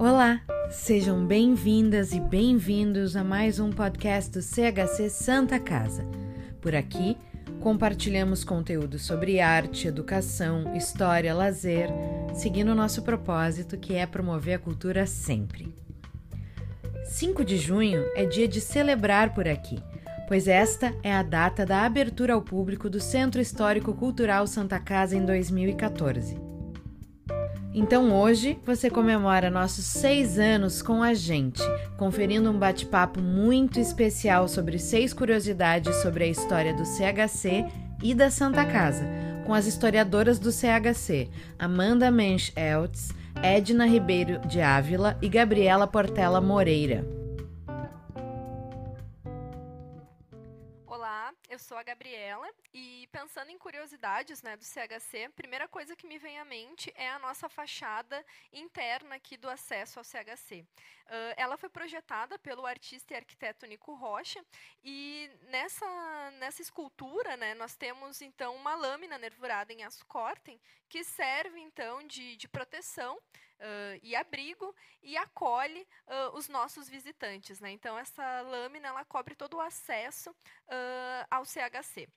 Olá, sejam bem-vindas e bem-vindos a mais um podcast do CHC Santa Casa. Por aqui, compartilhamos conteúdo sobre arte, educação, história, lazer, seguindo o nosso propósito que é promover a cultura sempre. 5 de junho é dia de celebrar por aqui, pois esta é a data da abertura ao público do Centro Histórico Cultural Santa Casa em 2014. Então hoje você comemora nossos seis anos com a gente, conferindo um bate-papo muito especial sobre seis curiosidades sobre a história do CHC e da Santa Casa, com as historiadoras do CHC, Amanda Mensch Eltz, Edna Ribeiro de Ávila e Gabriela Portela Moreira. Eu sou a Gabriela e pensando em curiosidades né, do CHC, a primeira coisa que me vem à mente é a nossa fachada interna aqui do acesso ao CHC. Uh, ela foi projetada pelo artista e arquiteto Nico Rocha e nessa, nessa escultura né, nós temos então uma lâmina nervurada em aço cortem que serve então de, de proteção Uh, e abrigo e acolhe uh, os nossos visitantes. Né? Então, essa lâmina ela cobre todo o acesso ao CHC.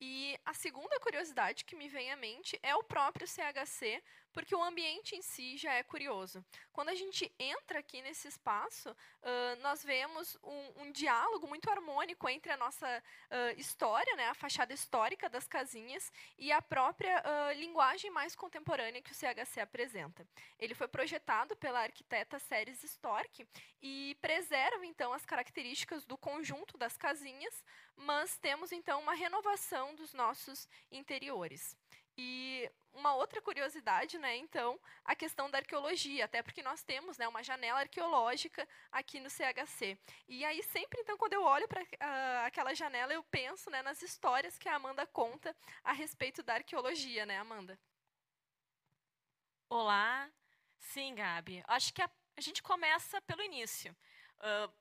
E a segunda curiosidade que me vem à mente é o próprio CHC, porque o ambiente em si já é curioso. Quando a gente entra aqui nesse espaço, uh, nós vemos um, um, diálogo muito harmônico entre a nossa uh, história, né, a fachada histórica das casinhas, e a própria uh, linguagem mais contemporânea que o CHC apresenta. Ele foi projetado pela arquiteta Ceres Stork e preserva, então, as características do conjunto das casinhas, mas temos, então, uma renovação dos nossos interiores. E uma outra curiosidade, né, então, a questão da arqueologia, até porque nós temos, né, uma janela arqueológica aqui no CHC. E aí sempre, então, quando eu olho para uh, ah, aquela janela, eu penso, né, nas histórias que a Amanda conta a respeito da arqueologia, né, Amanda? Olá, sim, Gabi. Acho que a, a gente começa pelo início. Uh,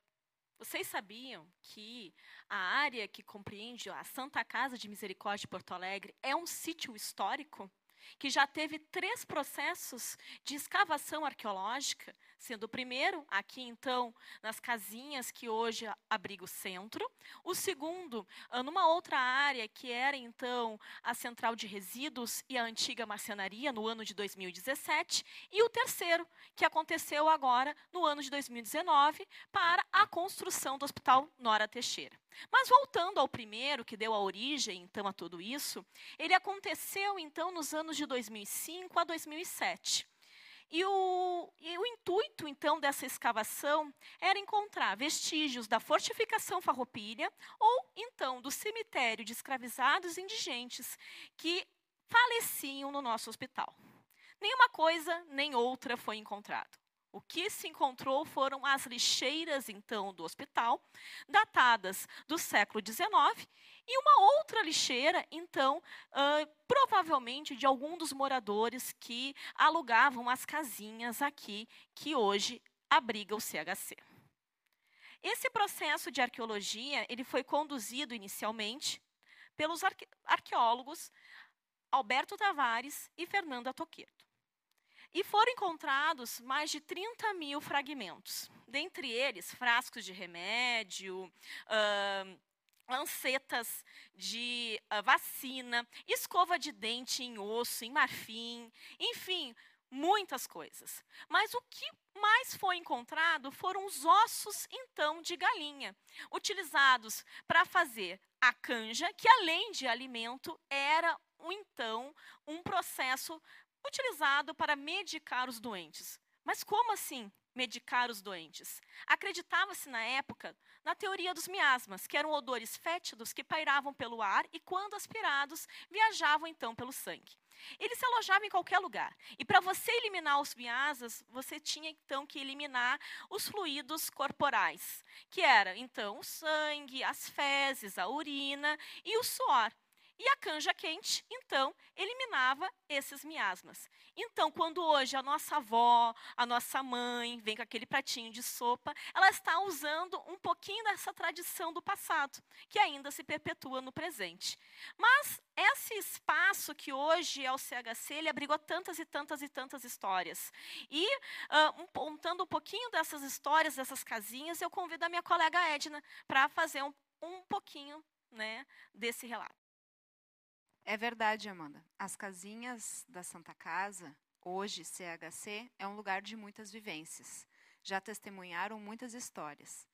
vocês sabiam que a área que compreende a Santa Casa de Misericórdia de Porto Alegre é um sítio histórico? que já teve três processos de escavação arqueológica, sendo o primeiro, aqui então, nas casinhas que hoje abriga o centro, o segundo, ah, numa outra área que era então a central de resíduos e a antiga marcenaria, no ano de 2017, e o terceiro, que aconteceu agora, no ano de 2019, para a construção do Hospital Nora Teixeira. Mas voltando ao primeiro, que deu a origem então a tudo isso, ele aconteceu então nos anos de 2005 a 2007. E o, e o, intuito, então, dessa escavação era encontrar vestígios da fortificação farroupilha ou, então, do cemitério de escravizados indigentes que faleciam no nosso hospital. Nenhuma coisa nem outra foi encontrado. O que se encontrou foram as lixeiras, então, do hospital, datadas do século XIX, e uma outra lixeira, então, uh, provavelmente de algum dos moradores que alugavam as casinhas aqui, que hoje abriga o CHC. Esse processo de arqueologia ele foi conduzido inicialmente pelos arque arqueólogos Alberto Tavares e Fernanda Toqueto. E foram encontrados mais de 30 mil fragmentos, dentre eles frascos de remédio, uh, lancetas de uh, vacina, escova de dente em osso, em marfim, enfim, muitas coisas. Mas o que mais foi encontrado foram os ossos, então, de galinha, utilizados para fazer a canja, que além de alimento, era, então, um processo utilizado para medicar os doentes. Mas como assim medicar os doentes? Acreditava-se na época na teoria dos miasmas, que eram odores fétidos que pairavam pelo ar e, quando aspirados, viajavam então pelo sangue. Eles se alojavam em qualquer lugar. E para você eliminar os miasmas, você tinha então que eliminar os fluidos corporais, que era então o sangue, as fezes, a urina e o suor. E a canja quente, então, eliminava esses miasmas. Então, quando hoje a nossa avó, a nossa mãe vem com aquele pratinho de sopa, ela está usando um pouquinho dessa tradição do passado, que ainda se perpetua no presente. Mas esse espaço que hoje é o CHC, ele abrigou tantas e tantas e tantas histórias. E, uh, contando um pouquinho dessas histórias, dessas casinhas, eu convido a minha colega Edna para fazer um, um pouquinho né, desse relato. É verdade, Amanda. As casinhas da Santa Casa, hoje CHC, é um lugar de muitas vivências. Já testemunharam muitas histórias.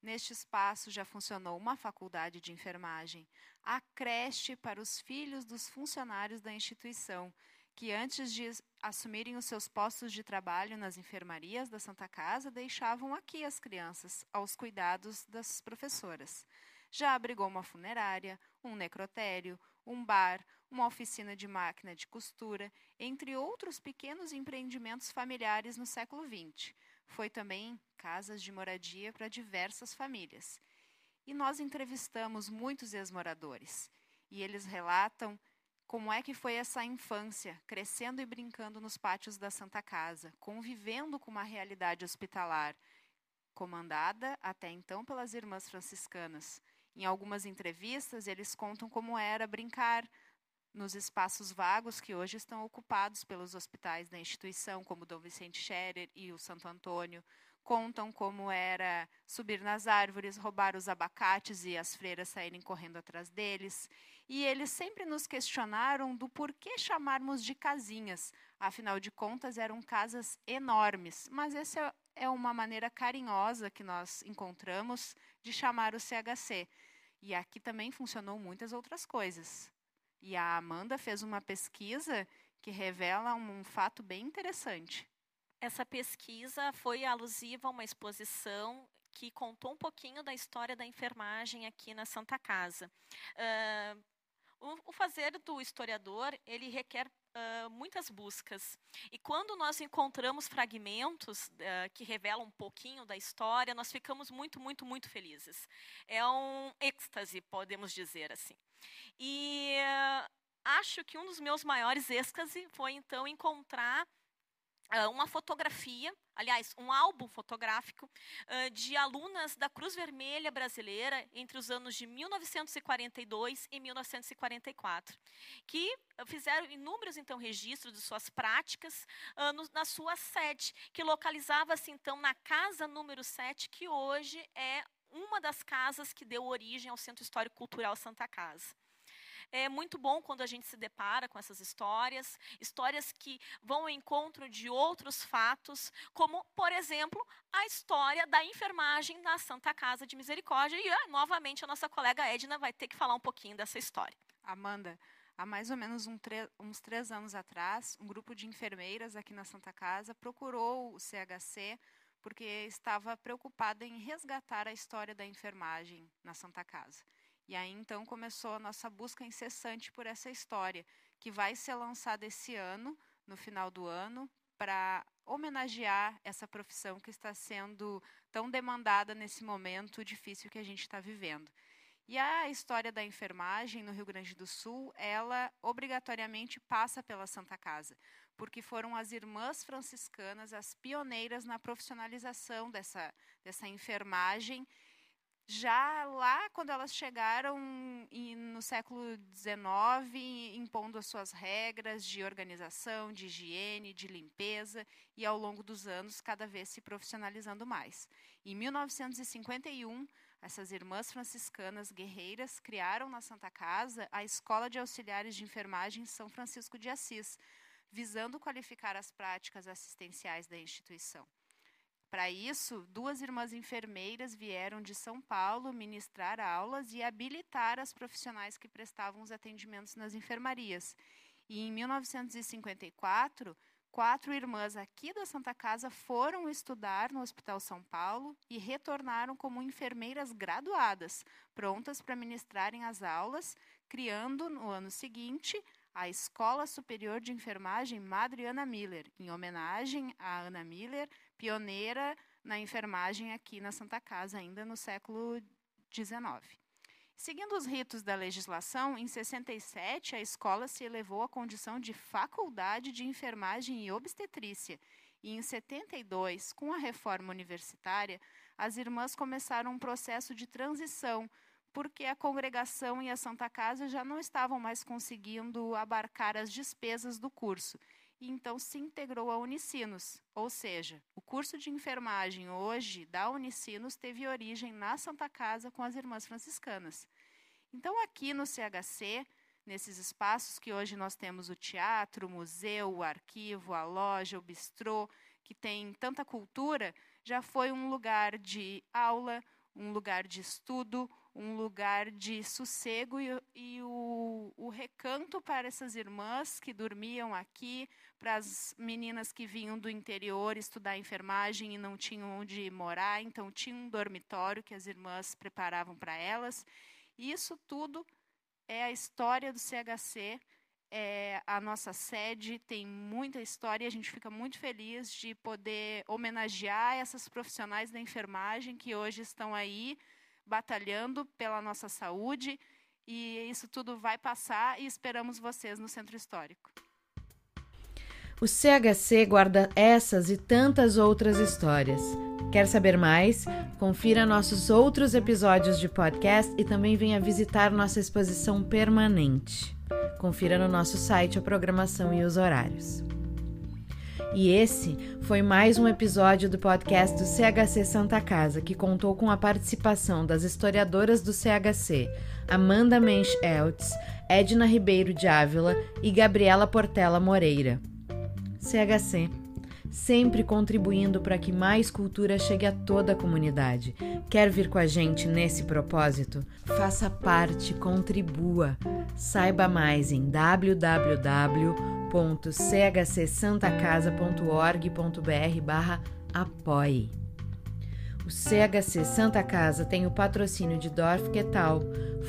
Neste espaço já funcionou uma faculdade de enfermagem, a creche para os filhos dos funcionários da instituição, que antes de assumirem os seus postos de trabalho nas enfermarias da Santa Casa, deixavam aqui as crianças, aos cuidados das professoras. Já abrigou uma funerária, um necrotério, um bar, uma oficina de máquina de costura, entre outros pequenos empreendimentos familiares no século XX. Foi também casas de moradia para diversas famílias. E nós entrevistamos muitos ex-moradores, e eles relatam como é que foi essa infância, crescendo e brincando nos pátios da Santa Casa, convivendo com uma realidade hospitalar, comandada até então pelas irmãs franciscanas. Em algumas entrevistas, eles contam como era brincar nos espaços vagos que hoje estão ocupados pelos hospitais da instituição, como Dom Vicente Scherer e o Santo Antônio. Contam como era subir nas árvores, roubar os abacates e as freiras saírem correndo atrás deles. E eles sempre nos questionaram do porquê chamarmos de casinhas. Afinal de contas, eram casas enormes. Mas essa é uma maneira carinhosa que nós encontramos de chamar o CHC. E aqui também funcionou muitas outras coisas. E a Amanda fez uma pesquisa que revela um, um fato bem interessante. Essa pesquisa foi alusiva a uma exposição que contou um pouquinho da história da enfermagem aqui na Santa Casa. Uh, o, o, fazer do historiador ele requer uh, muitas buscas. E quando nós encontramos fragmentos uh, que revelam um pouquinho da história, nós ficamos muito, muito, muito felizes. É um êxtase, podemos dizer assim. E uh, acho que um dos meus maiores êxtase foi então encontrar uma fotografia, aliás, um álbum fotográfico uh, de alunas da Cruz Vermelha Brasileira entre os anos de 1942 e 1944, que fizeram inúmeros então registros de suas práticas no, na sua sede, que localizava-se então na casa número 7, que hoje é uma das casas que deu origem ao Centro Histórico Cultural Santa Casa. É muito bom quando a gente se depara com essas histórias, histórias que vão ao encontro de outros fatos, como, por exemplo, a história da enfermagem na Santa Casa de Misericórdia. E, ah, novamente, a nossa colega Edna vai ter que falar um pouquinho dessa história. Amanda, há mais ou menos um uns três anos atrás, um grupo de enfermeiras aqui na Santa Casa procurou o CHC porque estava preocupada em resgatar a história da enfermagem na Santa Casa. E aí então começou a nossa busca incessante por essa história, que vai ser lançada esse ano, no final do ano, para homenagear essa profissão que está sendo tão demandada nesse momento difícil que a gente está vivendo. E a história da enfermagem no Rio Grande do Sul, ela obrigatoriamente passa pela Santa Casa, porque foram as irmãs franciscanas as pioneiras na profissionalização dessa, dessa enfermagem já lá quando elas chegaram no século XIX, impondo as suas regras de organização, de higiene, de limpeza, e ao longo dos anos cada vez se profissionalizando mais. Em 1951, essas irmãs franciscanas guerreiras criaram na Santa Casa a Escola de Auxiliares de Enfermagem São Francisco de Assis, visando qualificar as práticas assistenciais da instituição. Para isso, duas irmãs enfermeiras vieram de São Paulo ministrar aulas e habilitar as profissionais que prestavam os atendimentos nas enfermarias. E em 1954, quatro irmãs aqui da Santa Casa foram estudar no Hospital São Paulo e retornaram como enfermeiras graduadas, prontas para ministrarem as aulas, criando no ano seguinte a Escola Superior de Enfermagem Madre Ana Miller, em homenagem a Ana Miller, pioneira na enfermagem aqui na Santa Casa, ainda no século XIX. Seguindo os ritos da legislação, em 67 a escola se elevou à condição de faculdade de enfermagem e obstetrícia. E em 72, com a reforma universitária, as irmãs começaram um processo de transição, porque a congregação e a Santa Casa já não estavam mais conseguindo abarcar as despesas do curso. E então se integrou a Unicinos, ou seja, o curso de enfermagem hoje da Unicinos teve origem na Santa Casa com as irmãs franciscanas. Então, aqui no CHC, nesses espaços que hoje nós temos o teatro, o museu, o arquivo, a loja, o bistrô, que tem tanta cultura, já foi um lugar de aula, um lugar de estudo, um lugar de sossego e, e o, o, recanto para essas irmãs que dormiam aqui, para as meninas que vinham do interior estudar enfermagem e não tinham onde morar, então tinha um dormitório que as irmãs preparavam para elas. E isso tudo é a história do CHC. É, a nossa sede tem muita história e a gente fica muito feliz de poder homenagear essas profissionais da enfermagem que hoje estão aí batalhando pela nossa saúde. E isso tudo vai passar e esperamos vocês no Centro Histórico. O CHC guarda essas e tantas outras histórias. Quer saber mais? Confira nossos outros episódios de podcast e também venha visitar nossa exposição permanente. Confira no nosso site a programação e os horários. E esse foi mais um episódio do podcast do CHC Santa Casa, que contou com a participação das historiadoras do CHC, Amanda Mensch Eltz, Edna Ribeiro de Ávila e Gabriela Portela Moreira. CHC sempre contribuindo para que mais cultura chegue a toda a comunidade. Quer vir com a gente nesse propósito? Faça parte, contribua. Saiba mais em www.chcsantacasa.org.br apoie. O CHC Santa Casa tem o patrocínio de Dorf Quetal,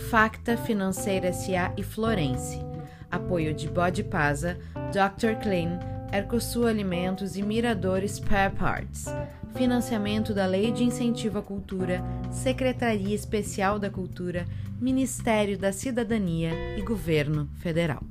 Facta Financeira S.A. e Florence. Apoio de Bode Pasa, Dr. Clean, Ercosul Alimentos e Miradores Spare Parts. Financiamento da Lei de Incentivo à Cultura, Secretaria Especial da Cultura, Ministério da Cidadania e Governo Federal.